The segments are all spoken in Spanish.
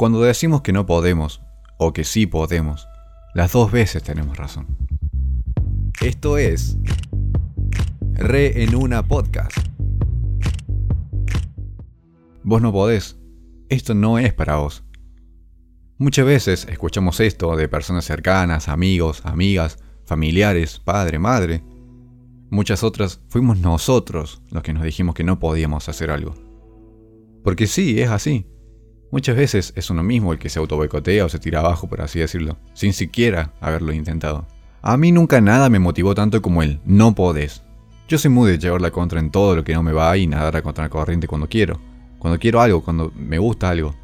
Cuando decimos que no podemos o que sí podemos, las dos veces tenemos razón. Esto es Re en una podcast. Vos no podés. Esto no es para vos. Muchas veces escuchamos esto de personas cercanas, amigos, amigas, familiares, padre, madre. Muchas otras fuimos nosotros los que nos dijimos que no podíamos hacer algo. Porque sí, es así. Muchas veces es uno mismo el que se auto o se tira abajo, por así decirlo, sin siquiera haberlo intentado. A mí nunca nada me motivó tanto como él, no podés. Yo soy muy de llevar la contra en todo lo que no me va y nadar a contra la corriente cuando quiero. Cuando quiero algo, cuando me gusta algo.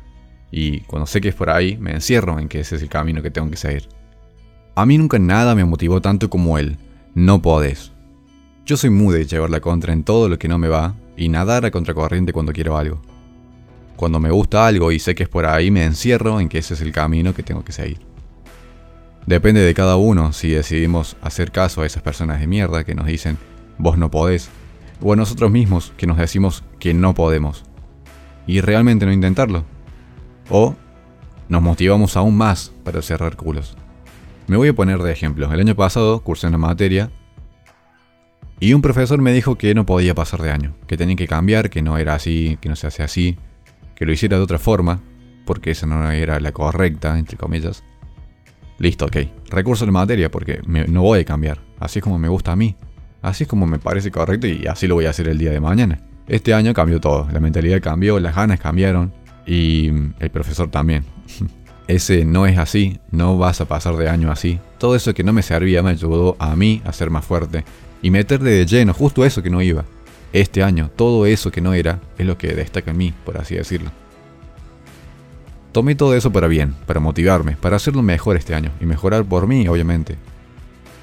Y cuando sé que es por ahí, me encierro en que ese es el camino que tengo que seguir. A mí nunca nada me motivó tanto como él, no podés. Yo soy muy de llevar la contra en todo lo que no me va y nadar a contracorriente cuando quiero algo. Cuando me gusta algo y sé que es por ahí, me encierro en que ese es el camino que tengo que seguir. Depende de cada uno si decidimos hacer caso a esas personas de mierda que nos dicen, vos no podés, o a nosotros mismos que nos decimos que no podemos, y realmente no intentarlo. O nos motivamos aún más para cerrar culos. Me voy a poner de ejemplo. El año pasado cursé una materia y un profesor me dijo que no podía pasar de año, que tenía que cambiar, que no era así, que no se hace así, que lo hiciera de otra forma, porque esa no era la correcta, entre comillas. Listo, ok. Recurso de materia, porque no voy a cambiar. Así es como me gusta a mí. Así es como me parece correcto y así lo voy a hacer el día de mañana. Este año cambió todo. La mentalidad cambió, las ganas cambiaron y el profesor también. Ese no es así, no vas a pasar de año así. Todo eso que no me servía me ayudó a mí a ser más fuerte y meterle de lleno justo eso que no iba. Este año, todo eso que no era, es lo que destaca en mí, por así decirlo. Tomé todo eso para bien, para motivarme, para hacerlo mejor este año, y mejorar por mí, obviamente.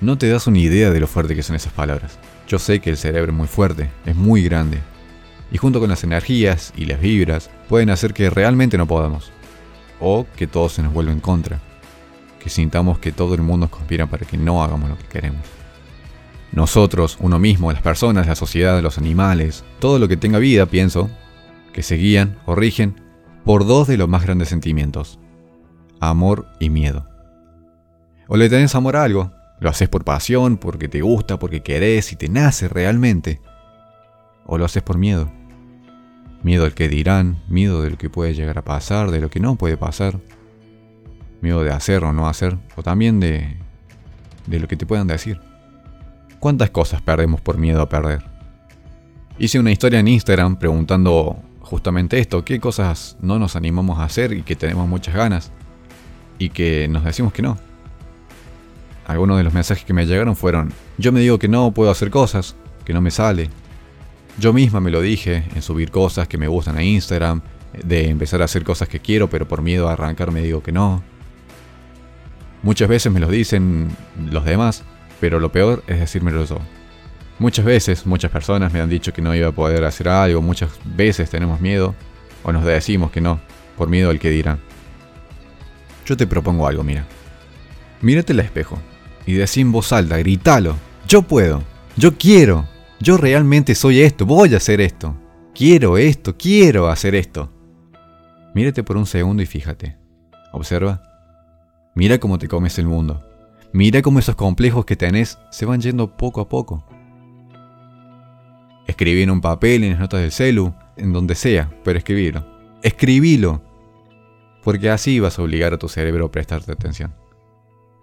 No te das una idea de lo fuerte que son esas palabras. Yo sé que el cerebro es muy fuerte, es muy grande, y junto con las energías y las vibras, pueden hacer que realmente no podamos, o que todo se nos vuelva en contra, que sintamos que todo el mundo conspira para que no hagamos lo que queremos. Nosotros, uno mismo, las personas, la sociedad, los animales, todo lo que tenga vida, pienso, que se guían o rigen por dos de los más grandes sentimientos, amor y miedo. O le tenés amor a algo, lo haces por pasión, porque te gusta, porque querés y te nace realmente, o lo haces por miedo. Miedo al que dirán, miedo de lo que puede llegar a pasar, de lo que no puede pasar, miedo de hacer o no hacer, o también de, de lo que te puedan decir. ¿Cuántas cosas perdemos por miedo a perder? Hice una historia en Instagram preguntando justamente esto, qué cosas no nos animamos a hacer y que tenemos muchas ganas y que nos decimos que no. Algunos de los mensajes que me llegaron fueron, yo me digo que no puedo hacer cosas, que no me sale. Yo misma me lo dije en subir cosas que me gustan a Instagram, de empezar a hacer cosas que quiero, pero por miedo a arrancar me digo que no. Muchas veces me lo dicen los demás, pero lo peor es decírmelo yo. Muchas veces, muchas personas me han dicho que no iba a poder hacer algo, muchas veces tenemos miedo, o nos decimos que no, por miedo al que dirán. Yo te propongo algo, mira. Mírate al espejo y decí en voz alta, gritalo. Yo puedo, yo quiero, yo realmente soy esto, voy a hacer esto. Quiero esto, quiero hacer esto. Mírate por un segundo y fíjate. Observa. Mira cómo te comes el mundo. Mira cómo esos complejos que tenés se van yendo poco a poco. Escribí en un papel, en las notas del celu, en donde sea, pero escribilo. Escribilo. Porque así vas a obligar a tu cerebro a prestarte atención.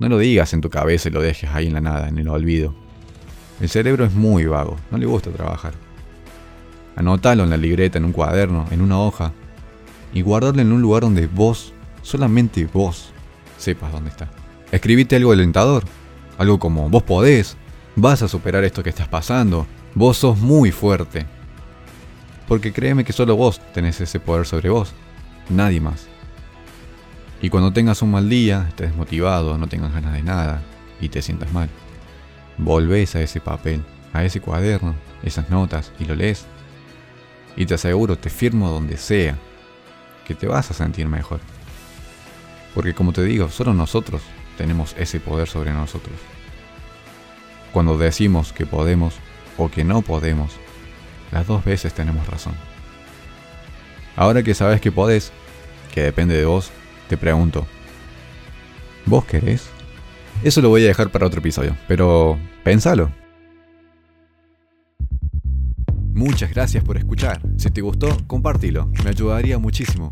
No lo digas en tu cabeza y lo dejes ahí en la nada, en el olvido. El cerebro es muy vago, no le gusta trabajar. Anótalo en la libreta, en un cuaderno, en una hoja, y guardarlo en un lugar donde vos, solamente vos, sepas dónde está. Escribite algo alentador, algo como vos podés, vas a superar esto que estás pasando, vos sos muy fuerte. Porque créeme que solo vos tenés ese poder sobre vos, nadie más. Y cuando tengas un mal día, estés desmotivado, no tengas ganas de nada y te sientas mal, volvés a ese papel, a ese cuaderno, esas notas y lo lees. Y te aseguro, te firmo donde sea, que te vas a sentir mejor. Porque como te digo, solo nosotros tenemos ese poder sobre nosotros. Cuando decimos que podemos o que no podemos, las dos veces tenemos razón. Ahora que sabes que podés, que depende de vos, te pregunto, ¿vos querés? Eso lo voy a dejar para otro episodio, pero pensalo. Muchas gracias por escuchar. Si te gustó, compártelo, me ayudaría muchísimo.